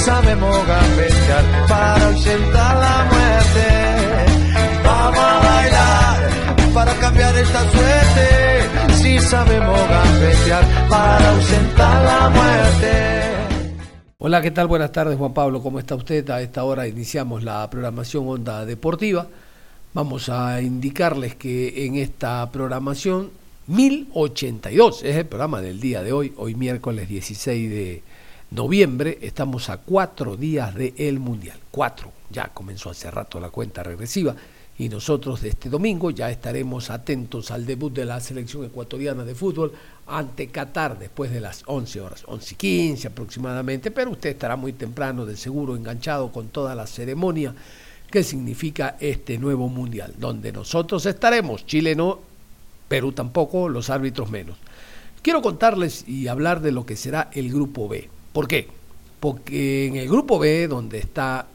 Sabemos gambetear para ausentar la muerte. Vamos a bailar para cambiar esta suerte. Si sabemos gambetear para ausentar la muerte. Hola, ¿qué tal? Buenas tardes, Juan Pablo. ¿Cómo está usted? A esta hora iniciamos la programación Onda Deportiva. Vamos a indicarles que en esta programación 1082 es el programa del día de hoy, hoy miércoles 16 de noviembre, estamos a cuatro días del el Mundial. Cuatro, ya comenzó hace rato la cuenta regresiva y nosotros de este domingo ya estaremos atentos al debut de la selección ecuatoriana de fútbol ante Qatar después de las 11 horas, 11 y 15 aproximadamente, pero usted estará muy temprano de seguro enganchado con toda la ceremonia que significa este nuevo mundial, donde nosotros estaremos, Chile no, Perú tampoco, los árbitros menos. Quiero contarles y hablar de lo que será el grupo B. ¿Por qué? Porque en el grupo B, donde está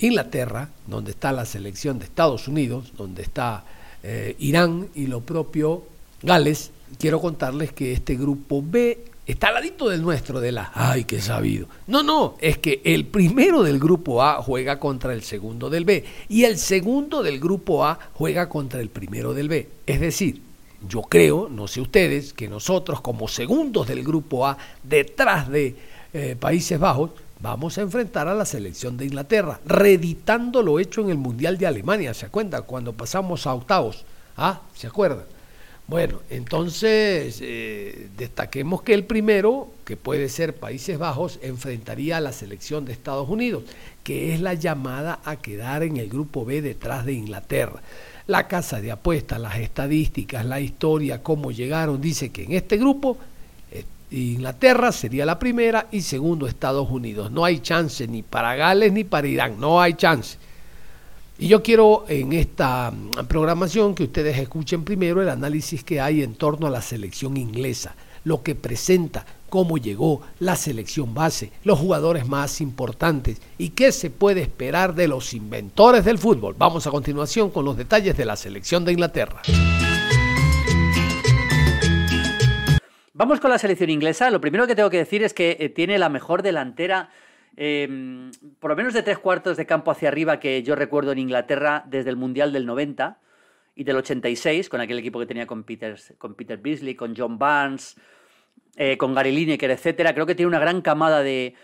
Inglaterra, donde está la selección de Estados Unidos, donde está eh, Irán y lo propio Gales, quiero contarles que este grupo B está al ladito del nuestro, de la... ¡Ay, qué sabido! No, no, es que el primero del grupo A juega contra el segundo del B y el segundo del grupo A juega contra el primero del B. Es decir, yo creo, no sé ustedes, que nosotros como segundos del grupo A, detrás de eh, Países Bajos, vamos a enfrentar a la selección de Inglaterra, reeditando lo hecho en el Mundial de Alemania, ¿se acuerdan? Cuando pasamos a octavos, ¿ah? ¿Se acuerdan? Bueno, entonces eh, destaquemos que el primero, que puede ser Países Bajos, enfrentaría a la selección de Estados Unidos, que es la llamada a quedar en el grupo B detrás de Inglaterra. La casa de apuestas, las estadísticas, la historia, cómo llegaron, dice que en este grupo Inglaterra sería la primera y segundo Estados Unidos. No hay chance ni para Gales ni para Irán, no hay chance. Y yo quiero en esta mm, programación que ustedes escuchen primero el análisis que hay en torno a la selección inglesa, lo que presenta, cómo llegó la selección base, los jugadores más importantes y qué se puede esperar de los inventores del fútbol. Vamos a continuación con los detalles de la selección de Inglaterra. Vamos con la selección inglesa. Lo primero que tengo que decir es que eh, tiene la mejor delantera, em, por lo menos de tres cuartos de campo hacia arriba que yo recuerdo en Inglaterra desde el Mundial del 90 y del 86, con aquel equipo que tenía con Peter, con Peter Beasley, con John Barnes, eh, con Gary Lineker, etc. Creo que tiene una gran camada de,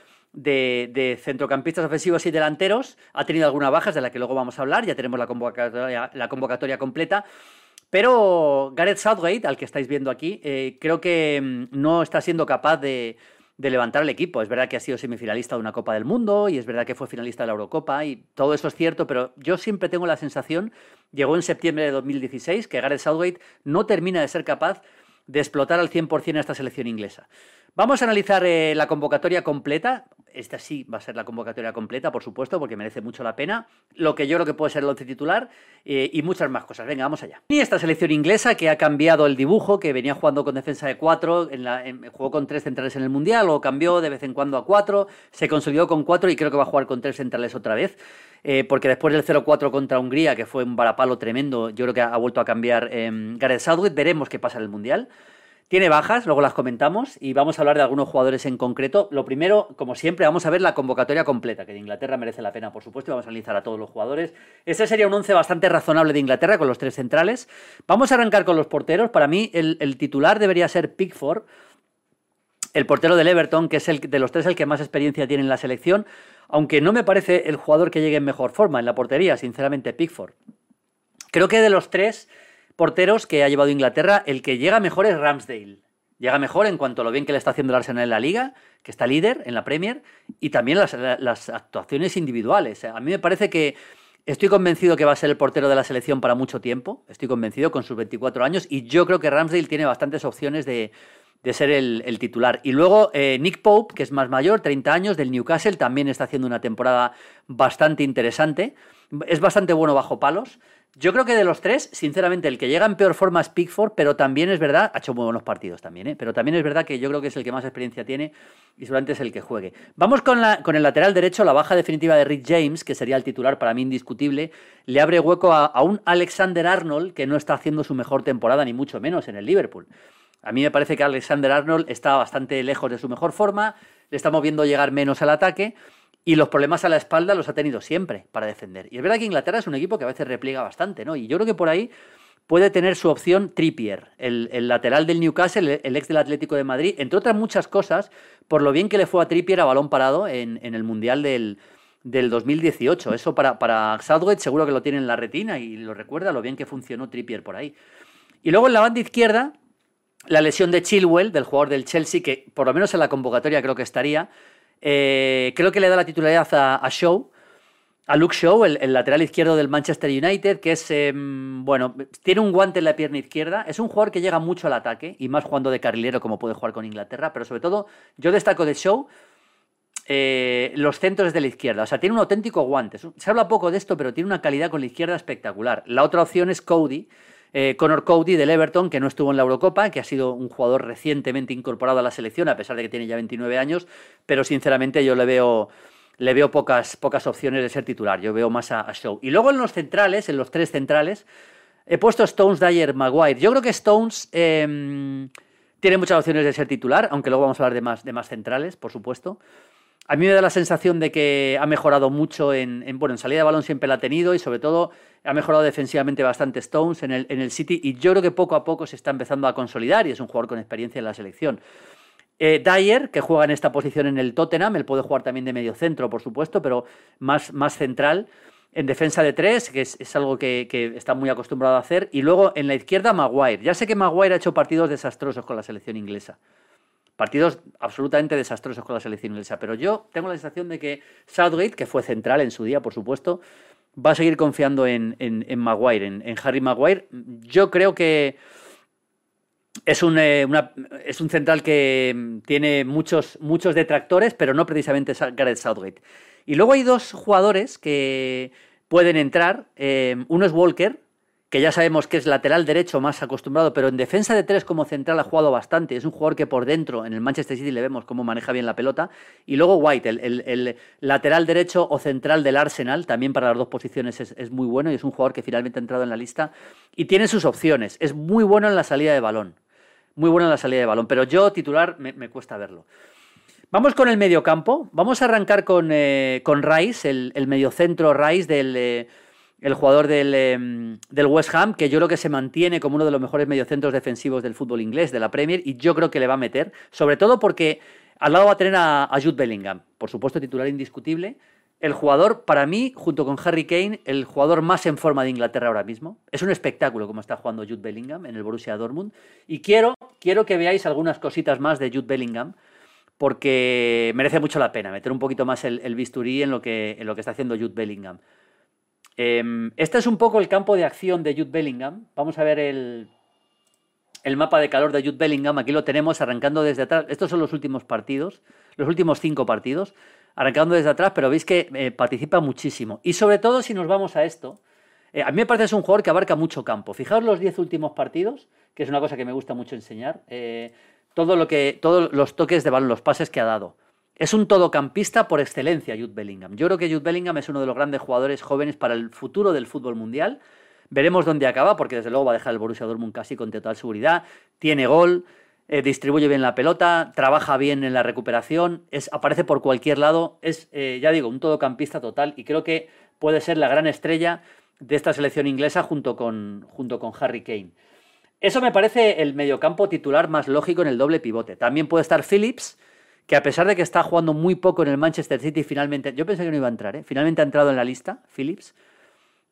centrocampistas ofensivos y delanteros. Ha tenido algunas bajas de las que luego vamos a hablar. Ya tenemos la convocatoria completa. Pero Gareth Southgate, al que estáis viendo aquí, eh, creo que mm, no está siendo capaz de, levantar el equipo. Es verdad que ha sido semifinalista de una Copa del Mundo y es verdad que fue finalista de la Eurocopa y todo eso es cierto, pero yo siempre tengo la sensación, llegó en septiembre de 2016, que Gareth Southgate no termina de ser capaz de explotar al 100% a esta selección inglesa. Vamos a analizar eh, la convocatoria completa esta sí va a ser la convocatoria completa, por supuesto, porque merece mucho la pena. Lo que yo creo que puede ser el once titular eh, y muchas más cosas. Venga, vamos allá. Y esta selección inglesa que ha cambiado el dibujo, que venía jugando con defensa de cuatro, en jugó con tres centrales en el Mundial, o cambió de vez en cuando a cuatro, se consolidó con cuatro y creo que va a jugar con tres centrales otra vez. Eh, porque después del 0-4 contra Hungría, que fue un varapalo tremendo, yo creo que ha, vuelto a cambiar eh, Gareth Southgate. Veremos qué pasa en el Mundial. Tiene bajas, luego las comentamos y vamos a hablar de algunos jugadores en concreto. Lo primero, como siempre, vamos a ver la convocatoria completa, que de Inglaterra merece la pena, por supuesto, y vamos a analizar a todos los jugadores. Ese sería un once bastante razonable de Inglaterra con los tres centrales. Vamos a arrancar con los porteros. Para mí, el, titular debería ser Pickford, el portero del Everton, que es el de los tres el que más experiencia tiene en la selección, aunque no me parece el jugador que llegue en mejor forma en la portería, sinceramente, Pickford. Creo que de los tres porteros que ha llevado Inglaterra, el que llega mejor es Ramsdale. Llega mejor en cuanto a lo bien que le está haciendo el Arsenal en la liga, que está líder en la Premier, y también las, actuaciones individuales. A mí me parece que Estoy convencido que va a ser el portero de la selección para mucho tiempo. Estoy convencido con sus 24 años. Y yo creo que Ramsdale tiene bastantes opciones de, ser el, titular. Y luego eh, Nick Pope, que es más mayor, 30 años, del Newcastle, también está haciendo una temporada bastante interesante. Es bastante bueno bajo palos. Yo creo que de los tres, sinceramente, el que llega en peor forma es Pickford, pero también es verdad, ha hecho muy buenos partidos también, ¿eh? pero también es verdad que yo creo que es el que más experiencia tiene y seguramente es el que juegue. Vamos con, el lateral derecho, la baja definitiva de Rick James, que sería el titular para mí indiscutible, le abre hueco a un Alexander Arnold que no está haciendo su mejor temporada, ni mucho menos en el Liverpool. A mí me parece que Alexander Arnold está bastante lejos de su mejor forma, le estamos viendo llegar menos al ataque y los problemas a la espalda los ha tenido siempre para defender. Y es verdad que Inglaterra es un equipo que a veces repliega bastante, ¿no? Y yo creo que por ahí puede tener su opción Trippier, el, lateral del Newcastle, el, ex del Atlético de Madrid, entre otras muchas cosas, por lo bien que le fue a Trippier a balón parado en, el Mundial del, 2018. Eso para, para Southgate seguro que lo tiene en la retina y lo recuerda lo bien que funcionó Trippier por ahí. Y luego en la banda izquierda, la lesión de Chilwell, del jugador del Chelsea, que por lo menos en la convocatoria creo que estaría, eh, creo que le da la titularidad a, Show, a Luke Show, el, lateral izquierdo del Manchester United, que es, em, bueno, tiene un guante en la pierna izquierda, es un jugador que llega mucho al ataque, y más jugando de carrilero como puede jugar con Inglaterra, pero sobre todo yo destaco de Show eh, los centros de la izquierda, o sea, tiene un auténtico guante, se habla poco de esto, pero tiene una calidad con la izquierda espectacular. La otra opción es Cody, eh, Connor Cody del Everton, que no estuvo en la Eurocopa, que ha sido un jugador recientemente incorporado a la selección, a pesar de que tiene ya 29 años, pero sinceramente yo le veo, le veo pocas, pocas opciones de ser titular, yo veo más a, Show. Y luego en los centrales, en los tres centrales, he puesto Stones, Dyer, Maguire. Yo creo que Stones em, tiene muchas opciones de ser titular, aunque luego vamos a hablar de más, de más centrales, por supuesto. A mí me da la sensación de que ha mejorado mucho en, bueno, en salida de balón siempre la ha tenido y sobre todo ha mejorado defensivamente bastante Stones en el, en el City y yo creo que poco a poco se está empezando a consolidar y es un jugador con experiencia en la selección. Eh, Dyer, que juega en esta posición en el Tottenham, él puede jugar también de medio centro, por supuesto, pero más, más central. En defensa de tres, que es, algo que, que, está muy acostumbrado a hacer. Y luego en la izquierda, Maguire. Ya sé que Maguire ha hecho partidos desastrosos con la selección inglesa. Partidos absolutamente desastrosos con la selección inglesa. Pero yo tengo la sensación de que Southgate, que fue central en su día, por supuesto, va a seguir confiando en, en, Maguire, en, Harry Maguire. Yo creo que es un, eh, es un central que tiene muchos, muchos detractores, pero no precisamente Gareth Southgate. Y luego hay dos jugadores que pueden entrar. Eh, uno es Walker, que ya sabemos que es lateral derecho más acostumbrado, pero en defensa de tres como central ha jugado bastante. Es un jugador que por dentro, en el Manchester City le vemos cómo maneja bien la pelota. Y luego White, el, lateral derecho o central del Arsenal, también para las dos posiciones es, muy bueno y es un jugador que finalmente ha entrado en la lista y tiene sus opciones. Es muy bueno en la salida de balón. Muy bueno en la salida de balón, pero yo titular me, cuesta verlo. Vamos con el mediocampo. Vamos a arrancar con, eh, con Rice, el, el mediocentro Rice del... Eh, el jugador em, del, West Ham, que yo creo que se mantiene como uno de los mejores mediocentros defensivos del fútbol inglés, de la Premier, y yo creo que le va a meter, sobre todo porque al lado va a tener a, Jude Bellingham, por supuesto titular indiscutible, el jugador, para mí, junto con Harry Kane, el jugador más en forma de Inglaterra ahora mismo. Es un espectáculo como está jugando Jude Bellingham en el Borussia Dortmund. Y quiero, quiero que veáis algunas cositas más de Jude Bellingham, porque merece mucho la pena meter un poquito más el, bisturí en lo, que, en lo que está haciendo Jude Bellingham. Em, este es un poco el campo de acción de Jude Bellingham. Vamos a ver el, mapa de calor de Jude Bellingham. Aquí lo tenemos arrancando desde atrás. Estos son los últimos partidos, los últimos cinco partidos, arrancando desde atrás, pero veis que eh, participa muchísimo. Y sobre todo si nos vamos a esto, eh, a mí me parece que es un jugador que abarca mucho campo. Fijaos los diez últimos partidos, que es una cosa que me gusta mucho enseñar. Eh, todo lo que, todos los toques de balón, los pases que ha dado. Es un todocampista por excelencia, Jude Bellingham. Yo creo que Jude Bellingham es uno de los grandes jugadores jóvenes para el futuro del fútbol mundial. Veremos dónde acaba, porque desde luego va a dejar el Borussia Dortmund casi con total seguridad. Tiene gol, eh, distribuye bien la pelota, trabaja bien en la recuperación, es, aparece por cualquier lado. Es, eh, ya digo, un todocampista total y creo que puede ser la gran estrella de esta selección inglesa junto con, junto con Harry Kane. Eso me parece el mediocampo titular más lógico en el doble pivote. También puede estar Phillips que a pesar de que está jugando muy poco en el Manchester City, finalmente, yo pensé que no iba a entrar, ¿eh? finalmente ha entrado en la lista, Phillips.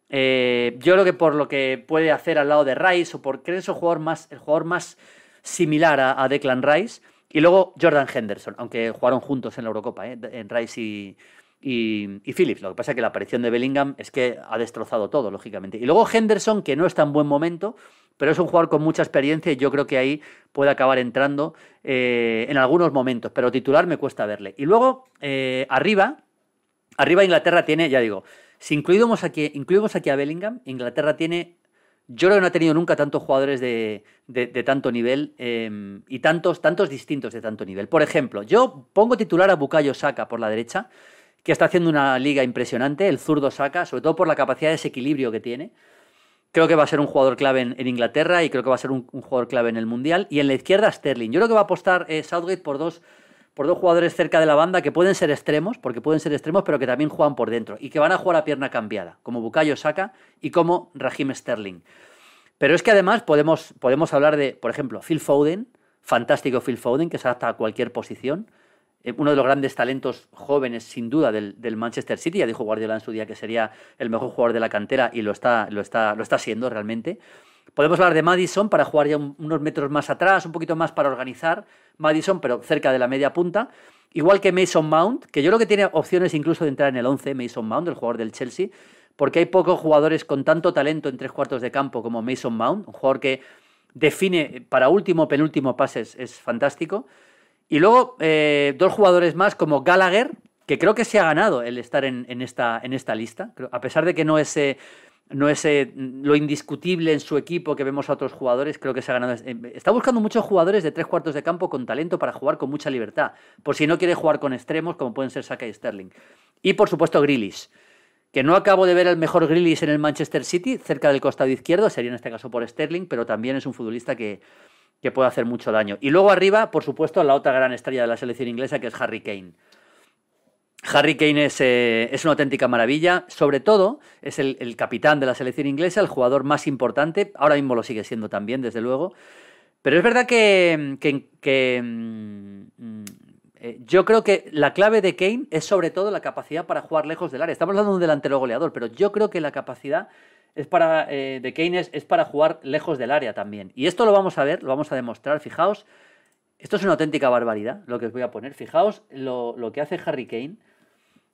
Eh, yo creo que por lo que puede hacer al lado de Rice, o por creer es el jugador más, el jugador más similar a, Declan Rice. Y luego Jordan Henderson, aunque jugaron juntos en la Eurocopa, ¿eh? en Rice y, y, Phillips. Lo que pasa es que la aparición de Bellingham es que ha destrozado todo, lógicamente. Y luego Henderson, que no está en buen momento, pero es un jugador con mucha experiencia y yo creo que ahí puede acabar entrando eh, en algunos momentos, pero titular me cuesta verle. Y luego, eh, arriba, arriba Inglaterra tiene, ya digo, si incluimos aquí, incluimos aquí a Bellingham, Inglaterra tiene, yo creo que no ha tenido nunca tantos jugadores de, tanto nivel em, y tantos, tantos distintos de tanto nivel. Por ejemplo, yo pongo titular a Bukayo Saka por la derecha, que está haciendo una liga impresionante, el zurdo Saka, sobre todo por la capacidad de desequilibrio que tiene. Creo que va a ser un jugador clave en, Inglaterra y creo que va a ser un, jugador clave en el Mundial. Y en la izquierda, Sterling. Yo creo que va a apostar eh, Southgate por dos, por dos jugadores cerca de la banda que pueden ser extremos, porque pueden ser extremos, pero que también juegan por dentro y que van a jugar a pierna cambiada, como Bukayo Saka y como Raheem Sterling. Pero es que además podemos, podemos hablar de, por ejemplo, Phil Foden, fantástico Phil Foden, que se adapta a cualquier posición. Eh, uno de los grandes talentos jóvenes, sin duda, del, Manchester City. Ya dijo Guardiola en su día que sería el mejor jugador de la cantera y lo está, lo está, lo está siendo realmente. Podemos hablar de Madison para jugar ya unos metros más atrás, un poquito más para organizar Madison, pero cerca de la media punta. Igual que Mason Mount, que yo creo que tiene opciones incluso de entrar en el 11, Mason Mount, el jugador del Chelsea, porque hay pocos jugadores con tanto talento en tres cuartos de campo como Mason Mount, un jugador que define para último, penúltimo pases, es fantástico. Y luego eh, dos jugadores más como Gallagher, que creo que se ha ganado el estar en, esta, en esta lista, a pesar de que no es, eh, no es eh, lo indiscutible en su equipo que vemos a otros jugadores, creo que se ha ganado. Está buscando muchos jugadores de tres cuartos de campo con talento para jugar con mucha libertad, por si no quiere jugar con extremos como pueden ser Saka y Sterling. Y por supuesto Grealish, que no acabo de ver el mejor Grealish en el Manchester City, cerca del costado izquierdo, sería en este caso por Sterling, pero también es un futbolista que, que puede hacer mucho daño. Y luego arriba, por supuesto, la otra gran estrella de la selección inglesa, que es Harry Kane. Harry Kane es, eh, es una auténtica maravilla, sobre todo es el, capitán de la selección inglesa, el jugador más importante, ahora mismo lo sigue siendo también, desde luego, pero es verdad que, que, mm, eh, yo creo que la clave de Kane es sobre todo la capacidad para jugar lejos del área. Estamos hablando de un delantero goleador, pero yo creo que la capacidad es para, eh, de Kane es, para jugar lejos del área también. Y esto lo vamos a ver, lo vamos a demostrar. Fijaos, esto es una auténtica barbaridad lo que os voy a poner. Fijaos lo, lo que hace Harry Kane,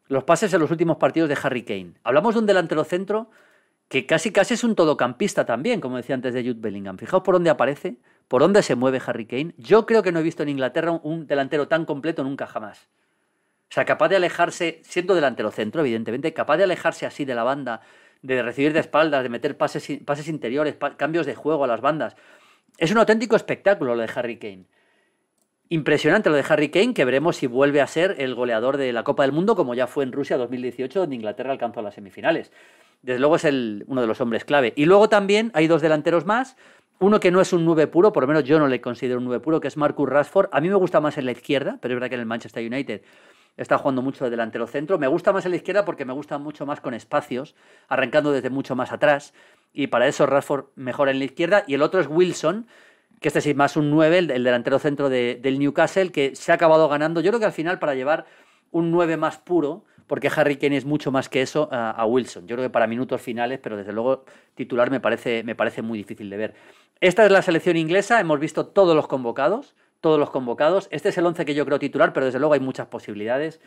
los pases en los últimos partidos de Harry Kane. Hablamos de un delantero centro que casi casi es un todocampista también, como decía antes de Jude Bellingham. Fijaos por dónde aparece, por dónde se mueve Harry Kane. Yo creo que no he visto en Inglaterra un delantero tan completo nunca jamás. O sea, capaz de alejarse, siendo delantero centro, evidentemente, capaz de alejarse así de la banda, de recibir de espaldas, de meter pases, pases interiores, cambios de juego a las bandas. Es un auténtico espectáculo lo de Harry Kane. Impresionante lo de Harry Kane, que veremos si vuelve a ser el goleador de la Copa del Mundo, como ya fue en Rusia 2018, donde Inglaterra alcanzó las semifinales. Desde luego es uno de los hombres clave. Y luego también hay dos delanteros más. Uno que no es un 9 puro, por lo menos yo no le considero un 9 puro, que es Marcus Rashford. A mí me gusta más en la izquierda, pero es verdad que en el Manchester United está jugando mucho de delantero centro. Me gusta más en la izquierda porque me gusta mucho más con espacios, arrancando desde mucho más atrás. Y para eso Rashford mejora en la izquierda. Y el otro es Wilson, que este es más un 9, el, delantero centro del Newcastle, que se ha acabado ganando. Yo creo que al final para llevar un 9 más puro, porque Harry Kane es mucho más que eso, a, Wilson. Yo creo que para minutos finales, pero desde luego titular me parece, me parece muy difícil de ver. Esta es la selección inglesa, hemos visto todos los convocados todos los convocados. Este es el 11 que yo creo titular, pero desde luego hay muchas posibilidades.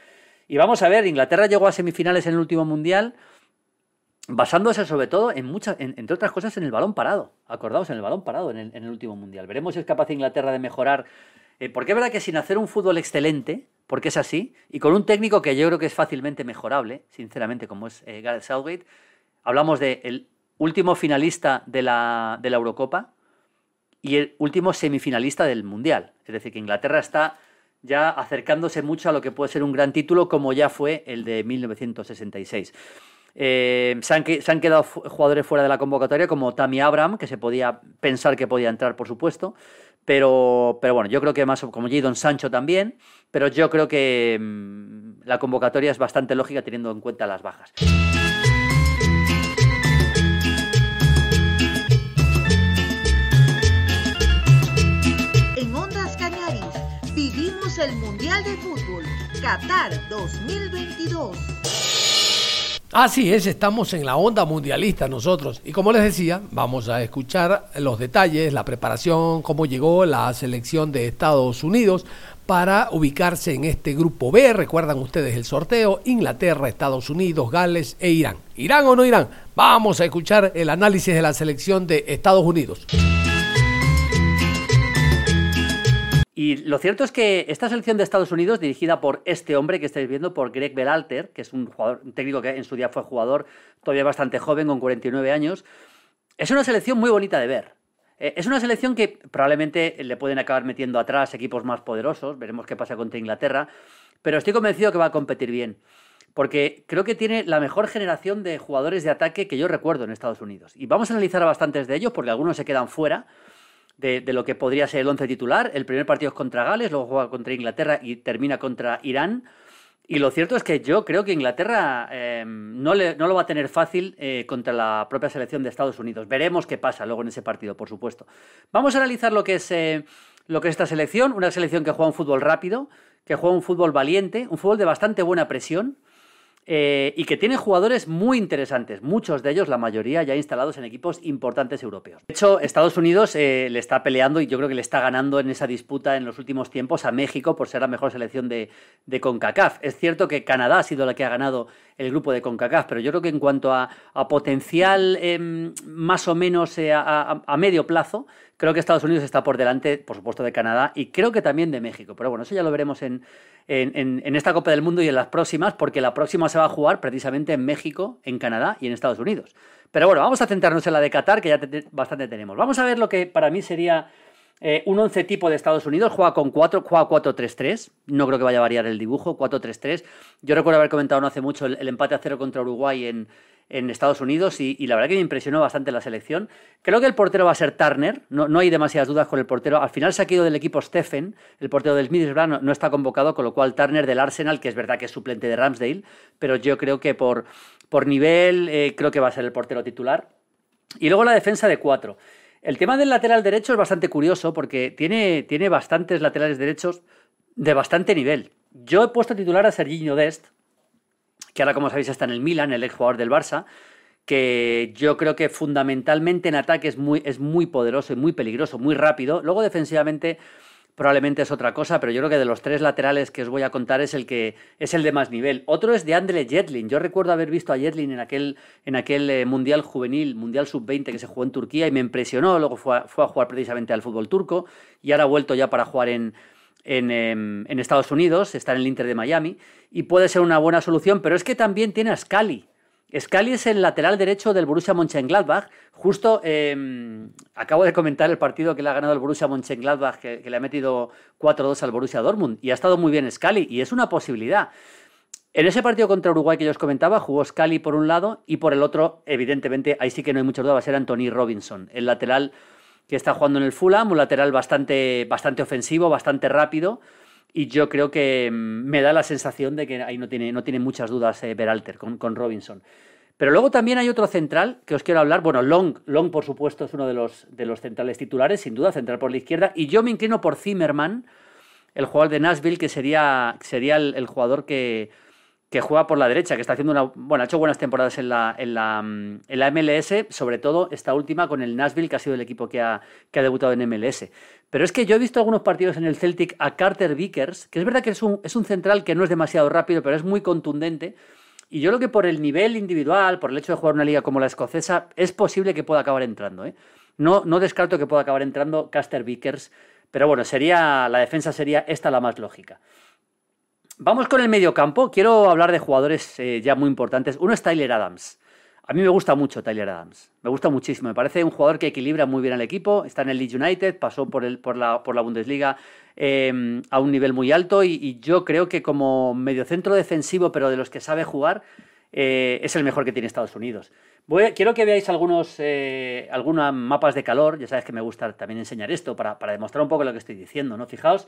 Y vamos a ver, Inglaterra llegó a semifinales en el último mundial basándose sobre todo en muchas, entre otras cosas, en el balón parado. Acordaos, en el balón parado en el, último mundial. Veremos si es capaz Inglaterra de mejorar. Eh, porque es verdad que sin hacer un fútbol excelente, porque es así, y con un técnico que yo creo que es fácilmente mejorable, sinceramente, como es eh, Gareth Southgate, hablamos del último finalista de la, Eurocopa, y el último semifinalista del Mundial. Es decir, que Inglaterra está ya acercándose mucho a lo que puede ser un gran título como ya fue el de 1966. Eh, se, han, quedado jugadores fuera de la convocatoria como Tammy Abraham, que se podía pensar que podía entrar, por supuesto, pero, pero bueno, yo creo que más como Jadon Sancho también, pero yo creo que mm, la convocatoria es bastante lógica teniendo en cuenta las bajas. el Mundial de Fútbol Qatar 2022. Así es, estamos en la onda mundialista nosotros. Y como les decía, vamos a escuchar los detalles, la preparación, cómo llegó la selección de Estados Unidos para ubicarse en este grupo B. Recuerdan ustedes el sorteo, Inglaterra, Estados Unidos, Gales e Irán. ¿Irán o no Irán? Vamos a escuchar el análisis de la selección de Estados Unidos. Y lo cierto es que esta selección de Estados Unidos, dirigida por este hombre que estáis viendo, por Greg Berhalter, que es un, jugador, un técnico que en su día fue jugador, todavía bastante joven, con 49 años, es una selección muy bonita de ver. Eh, es una selección que probablemente le pueden acabar metiendo atrás equipos más poderosos, veremos qué pasa contra Inglaterra, pero estoy convencido que va a competir bien, porque creo que tiene la mejor generación de jugadores de ataque que yo recuerdo en Estados Unidos. Y vamos a analizar a bastantes de ellos, porque algunos se quedan fuera de, lo que podría ser el once titular. El primer partido es contra Gales, luego juega contra Inglaterra y termina contra Irán. Y lo cierto es que yo creo que Inglaterra eh, no, no, lo va a tener fácil eh, contra la propia selección de Estados Unidos. Veremos qué pasa luego en ese partido, por supuesto. Vamos a analizar lo que es, eh, lo que es esta selección. Una selección que juega un fútbol rápido, que juega un fútbol valiente, un fútbol de bastante buena presión. Eh, y que tiene jugadores muy interesantes, muchos de ellos, la mayoría, ya instalados en equipos importantes europeos. De hecho, Estados Unidos eh, le está peleando y yo creo que le está ganando en esa disputa en los últimos tiempos a México por ser la mejor selección de, CONCACAF. Es cierto que Canadá ha sido la que ha ganado el grupo de CONCACAF, pero yo creo que en cuanto a, potencial em, más o menos eh, a medio plazo, Creo que Estados Unidos está por delante, por supuesto, de Canadá y creo que también de México. Pero bueno, eso ya lo veremos en, en, esta Copa del Mundo y en las próximas, porque la próxima se va a jugar precisamente en México, en Canadá y en Estados Unidos. Pero bueno, vamos a centrarnos en la de Qatar, que ya bastante tenemos. Vamos a ver lo que para mí sería eh, un 11 tipo de Estados Unidos. Juega con 4, juega 4-3-3. No creo que vaya a variar el dibujo, 4-3-3. Yo recuerdo haber comentado no hace mucho el empate a cero contra Uruguay en, en Estados Unidos y, la verdad que me impresionó bastante la selección. Creo que el portero va a ser Turner, no, no hay demasiadas dudas con el portero. Al final se ha quedado del equipo Stephen, el portero del Middlesbrough no, no, está convocado, con lo cual Turner del Arsenal, que es verdad que es suplente de Ramsdale, pero yo creo que por, por nivel eh, creo que va a ser el portero titular. Y luego la defensa de cuatro. El tema del lateral derecho es bastante curioso porque tiene, tiene bastantes laterales derechos de bastante nivel. Yo he puesto titular a Serginho Dest, que ahora como sabéis está en el Milan, el ex jugador del Barça, que yo creo que fundamentalmente en ataque es muy, es muy poderoso y muy peligroso, muy rápido. Luego defensivamente probablemente es otra cosa, pero yo creo que de los tres laterales que os voy a contar es el que es el de más nivel. Otro es de André Jetlin. Yo recuerdo haber visto a Jetlin en aquel, en aquel eh, Mundial Juvenil, Mundial Sub-20 que se jugó en Turquía y me impresionó. Luego fue fue a jugar precisamente al fútbol turco y ahora ha vuelto ya para jugar en, Em, en, Estados Unidos, está en el Inter de Miami, y puede ser una buena solución, pero es que también tiene a Scali. Scali es el lateral derecho del Borussia Mönchengladbach. Justo em, acabo de comentar el partido que le ha ganado el Borussia Mönchengladbach, que, que le ha metido 4-2 al Borussia Dortmund, y ha estado muy bien Scali, y es una posibilidad. En ese partido contra Uruguay que yo os comentaba, jugó Scali por un lado y por el otro, evidentemente, ahí sí que no hay mucha duda, va a ser Anthony Robinson, el lateral que está jugando en el Fulham, un lateral bastante, bastante ofensivo, bastante rápido. Y yo creo que mm, me da la sensación de que ahí no tiene, no tiene muchas dudas eh, Beralter con, con Robinson. Pero luego también hay otro central que os quiero hablar. Bueno, Long, Long por supuesto, es uno de los, de los centrales titulares, sin duda, central por la izquierda. Y yo me inclino por Zimmerman, el jugador de Nashville, que sería, sería el jugador que, que juega por la derecha, que está haciendo una. Bueno, ha hecho buenas temporadas en la, en la, en la MLS, sobre todo esta última con el Nashville, que ha sido el equipo que ha, que ha debutado en MLS. Pero es que yo he visto algunos partidos en el Celtic a Carter Vickers, que es verdad que es un, es un central que no es demasiado rápido, pero es muy contundente. Y yo creo que por el nivel individual, por el hecho de jugar una liga como la escocesa, es posible que pueda acabar entrando. ¿eh? No, no descarto que pueda acabar entrando Caster Vickers, pero bueno, sería, la defensa sería esta la más lógica. Vamos con el mediocampo. Quiero hablar de jugadores eh, ya muy importantes. Uno es Tyler Adams. A mí me gusta mucho Tyler Adams. Me gusta muchísimo. Me parece un jugador que equilibra muy bien al equipo. Está en el Leeds United, pasó por, la, Bundesliga em, a un nivel muy alto y, yo creo que como mediocentro defensivo, pero de los que sabe jugar, eh, es el mejor que tiene Estados Unidos. quiero que veáis algunos, eh, mapas de calor. Ya sabes que me gusta también enseñar esto para, para demostrar un poco lo que estoy diciendo. ¿no? Fijaos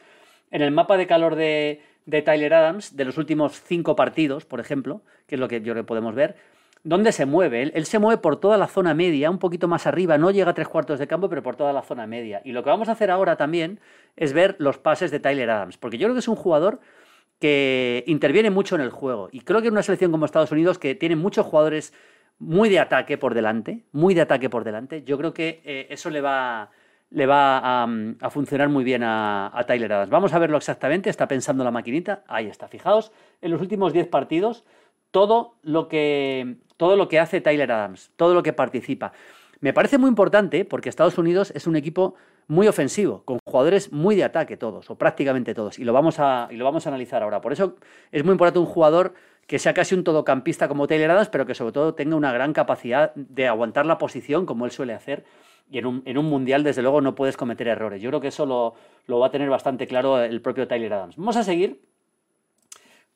en el mapa de calor de, Tyler Adams de los últimos cinco partidos, por ejemplo, que es lo que yo le podemos ver, ¿dónde se mueve? Él, se mueve por toda la zona media, un poquito más arriba, no llega a tres cuartos de campo, pero por toda la zona media. Y lo que vamos a hacer ahora también es ver los pases de Tyler Adams, porque yo creo que es un jugador que interviene mucho en el juego. Y creo que en una selección como Estados Unidos, que tiene muchos jugadores muy de ataque por delante, muy de ataque por delante, yo creo que eh, eso le va, le va a, funcionar muy bien a, Tyler Adams. Vamos a verlo exactamente, está pensando la maquinita, ahí está, fijaos, en los últimos 10 partidos, todo lo, que, todo lo que hace Tyler Adams, todo lo que participa. Me parece muy importante porque Estados Unidos es un equipo muy ofensivo, con jugadores muy de ataque todos, o prácticamente todos, y lo vamos a, y lo vamos a analizar ahora. Por eso es muy importante un jugador que sea casi un todocampista como Taylor Adams, pero que sobre todo tenga una gran capacidad de aguantar la posición como él suele hacer. Y en un, mundial, desde luego, no puedes cometer errores. Yo creo que eso lo, va a tener bastante claro el propio Tyler Adams. Vamos a seguir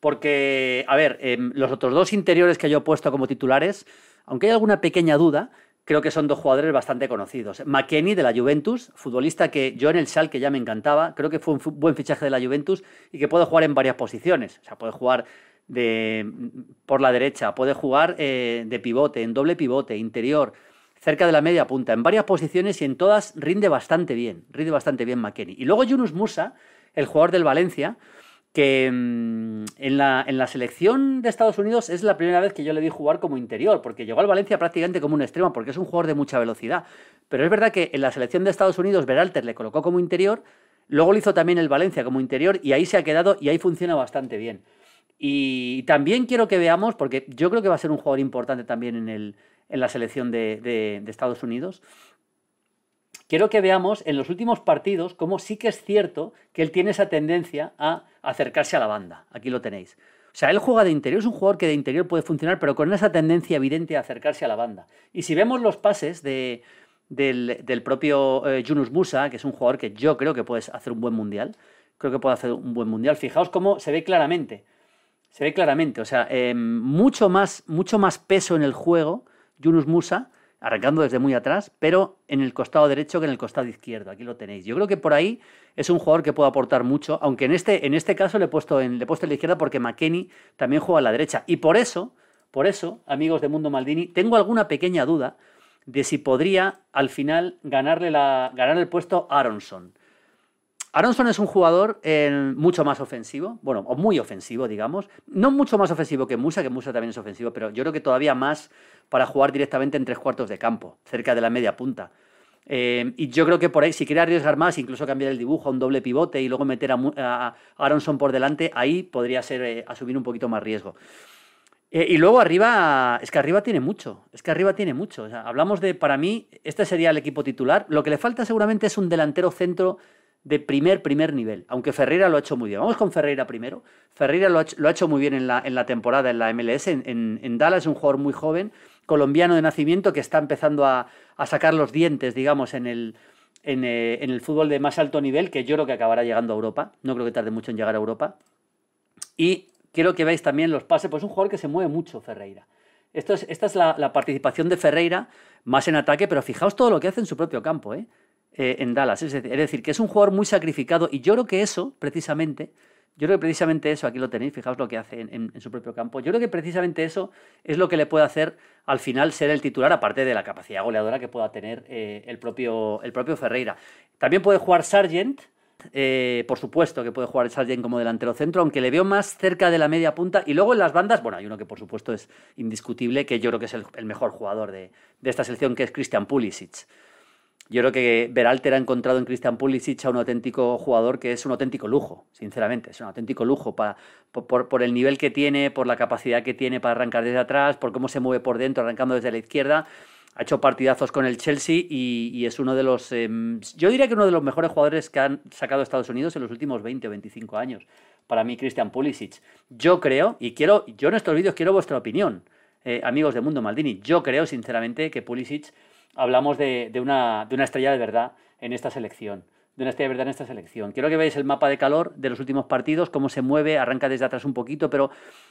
porque, a ver, em, los otros dos interiores que yo he puesto como titulares, aunque hay alguna pequeña duda, creo que son dos jugadores bastante conocidos. McKenny de la Juventus, futbolista que yo en el Sal que ya me encantaba, creo que fue un buen fichaje de la Juventus y que puede jugar en varias posiciones. O sea, puede jugar de, por la derecha, puede jugar eh, de pivote, en doble pivote, interior, cerca de la media punta, en varias posiciones y en todas rinde bastante bien, rinde bastante bien McKenny. Y luego Yunus Musa, el jugador del Valencia, que mm, en la, en la, selección de Estados Unidos es la primera vez que yo le vi jugar como interior, porque llegó al Valencia prácticamente como un extremo, porque es un jugador de mucha velocidad. Pero es verdad que en la selección de Estados Unidos Beralter le colocó como interior, luego lo hizo también el Valencia como interior y ahí se ha quedado y ahí funciona bastante bien. Y también quiero que veamos, porque yo creo que va a ser un jugador importante también en, el, en la selección de, Estados Unidos, quiero que veamos en los últimos partidos cómo sí que es cierto que él tiene esa tendencia a acercarse a la banda. Aquí lo tenéis. O sea, él juega de interior, es un jugador que de interior puede funcionar, pero con esa tendencia evidente a acercarse a la banda. Y si vemos los pases de, del, propio eh, Yunus Musa, que es un jugador que yo creo que puede hacer un buen mundial, creo que puede hacer un buen mundial, fijaos cómo se ve claramente se ve claramente, o sea, em, mucho, más, mucho más peso en el juego, Yunus Musa, arrancando desde muy atrás, pero en el costado derecho que en el costado izquierdo. Aquí lo tenéis. Yo creo que por ahí es un jugador que puede aportar mucho, aunque en este, en este caso le he, puesto en, le he puesto en la izquierda porque McKenny también juega a la derecha. Y por eso, por eso, amigos de Mundo Maldini, tengo alguna pequeña duda de si podría al final ganarle la, ganar el puesto Aronson. Aronson es un jugador eh, mucho más ofensivo, bueno, o muy ofensivo, digamos. No mucho más ofensivo que Musa, que Musa también es ofensivo, pero yo creo que todavía más para jugar directamente en tres cuartos de campo, cerca de la media punta. Eh, y yo creo que por ahí, si quiere arriesgar más, incluso cambiar el dibujo a un doble pivote y luego meter a, Aronson por delante, ahí podría ser eh, asumir un poquito más riesgo. y luego arriba, es que arriba tiene mucho, es que arriba tiene mucho. hablamos de, para mí, este sería el equipo titular. Lo que le falta seguramente es un delantero centro de primer, primer nivel, aunque Ferreira lo ha hecho muy bien. Vamos con Ferreira primero. Ferreira lo ha, hecho, muy bien en la, en temporada en la MLS. En, en, Dallas es un jugador muy joven, colombiano de nacimiento, que está empezando a, sacar los dientes, digamos, en el, eh, en, el fútbol de más alto nivel, que yo creo que acabará llegando a Europa. No creo que tarde mucho en llegar a Europa. Y quiero que veáis también los pases, pues es un jugador que se mueve mucho, Ferreira. Es, esta es la, la participación de Ferreira más en ataque, pero fijaos todo lo que hace en su propio campo, ¿eh? Eh, en Dallas. Es decir, que es un jugador muy sacrificado y yo creo que eso, precisamente, yo creo que precisamente eso, aquí lo tenéis, fijaos lo que hace en, su propio campo, yo creo que precisamente eso es lo que le puede hacer al final ser el titular, aparte de la capacidad goleadora que pueda tener eh, el, propio, el propio Ferreira. También puede jugar Sargent, eh, por supuesto que puede jugar Sargent como delantero centro, aunque le veo más cerca de la media punta. Y luego en las bandas, bueno, hay uno que por supuesto es indiscutible, que yo creo que es el, mejor jugador de, de, esta selección, que es Christian Pulisic. Yo creo que Beralter ha encontrado en Christian Pulisic a un auténtico jugador que es un auténtico lujo, sinceramente. Es un auténtico lujo para, por, el nivel que tiene, por la capacidad que tiene para arrancar desde atrás, por cómo se mueve por dentro, arrancando desde la izquierda. Ha hecho partidazos con el Chelsea y, es uno de los, em, yo diría que uno de los mejores jugadores que han sacado Estados Unidos en los últimos 20 o 25 años. Para mí, Christian Pulisic. Yo creo, y quiero, yo en estos vídeos quiero vuestra opinión, eh, amigos de Mundo Maldini. Yo creo, sinceramente, que Pulisic hablamos de, una, estrella de verdad en esta selección de una estrella de verdad en esta selección. Quiero que veáis el mapa de calor de los últimos partidos, cómo se mueve, arranca desde atrás un poquito, pero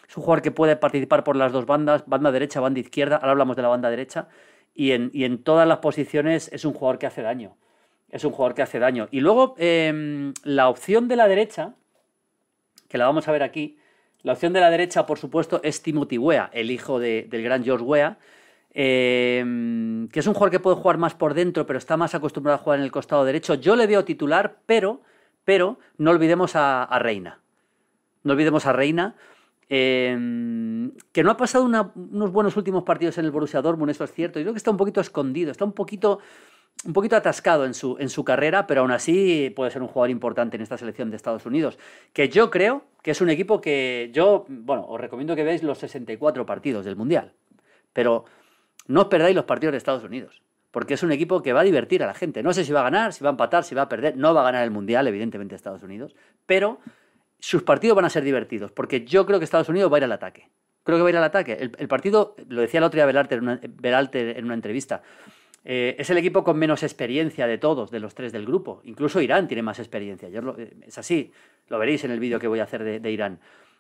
es un jugador que puede participar por las dos bandas, banda derecha, banda izquierda, ahora hablamos de la banda derecha, y en, todas las posiciones es un jugador que hace daño. Es un jugador que hace daño. Y luego em, la opción de la derecha, que la vamos a ver aquí, la opción de la derecha, por supuesto, es Timothy Wea, el hijo del gran George Wea, Em, que es un jugador que puede jugar más por dentro, pero está más acostumbrado a jugar en el costado derecho. Yo le veo titular, pero, pero no olvidemos a, Reina. No olvidemos a Reina, em, que no ha pasado unos buenos últimos partidos en el Borussia Dortmund, eso es cierto. Yo creo que está un poquito escondido, está un poquito un poquito atascado en su, en su carrera, pero aún así puede ser un jugador importante en esta selección de Estados Unidos, que yo creo que es un equipo que yo, bueno, os recomiendo que veáis los 64 partidos del Mundial, pero no os perdáis los partidos de Estados Unidos, porque es un equipo que va a divertir a la gente. No sé si va a ganar, si va a empatar, si va a perder, no va a ganar el Mundial, evidentemente Estados Unidos, pero sus partidos van a ser divertidos, porque yo creo que Estados Unidos va a ir al ataque. Creo que va a ir al ataque. El, partido, lo decía el otro día Belalter en una entrevista, eh, es el equipo con menos experiencia de todos, de los tres del grupo. Incluso Irán tiene más experiencia. Eh, es así, lo veréis en el vídeo que voy a hacer de Irán.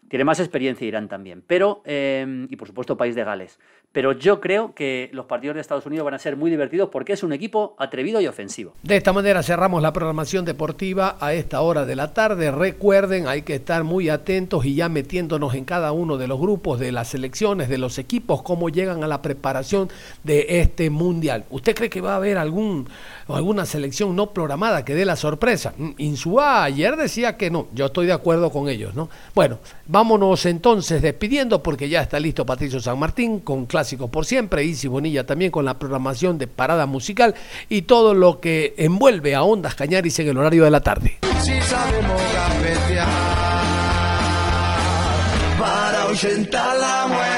Tiene más experiencia Irán también, pero em, y por supuesto país de Gales. Pero yo creo que los partidos de Estados Unidos van a ser muy divertidos porque es un equipo atrevido y ofensivo. De esta manera cerramos la programación deportiva a esta hora de la tarde. Recuerden, hay que estar muy atentos y ya metiéndonos en cada uno de los grupos de las selecciones, de los equipos, cómo llegan a la preparación de este mundial. ¿Usted cree que va a haber algún alguna selección no programada que dé la sorpresa? Mm, Insúa ayer decía que no. Yo estoy de acuerdo con ellos, ¿no? Bueno, Vámonos entonces despidiendo porque ya está listo Patricio San Martín con Clásicos por Siempre, Isi Bonilla también con la programación de Parada Musical y todo lo que envuelve a Ondas Cañaris en el horario de la tarde. Si sabemos para la muerte.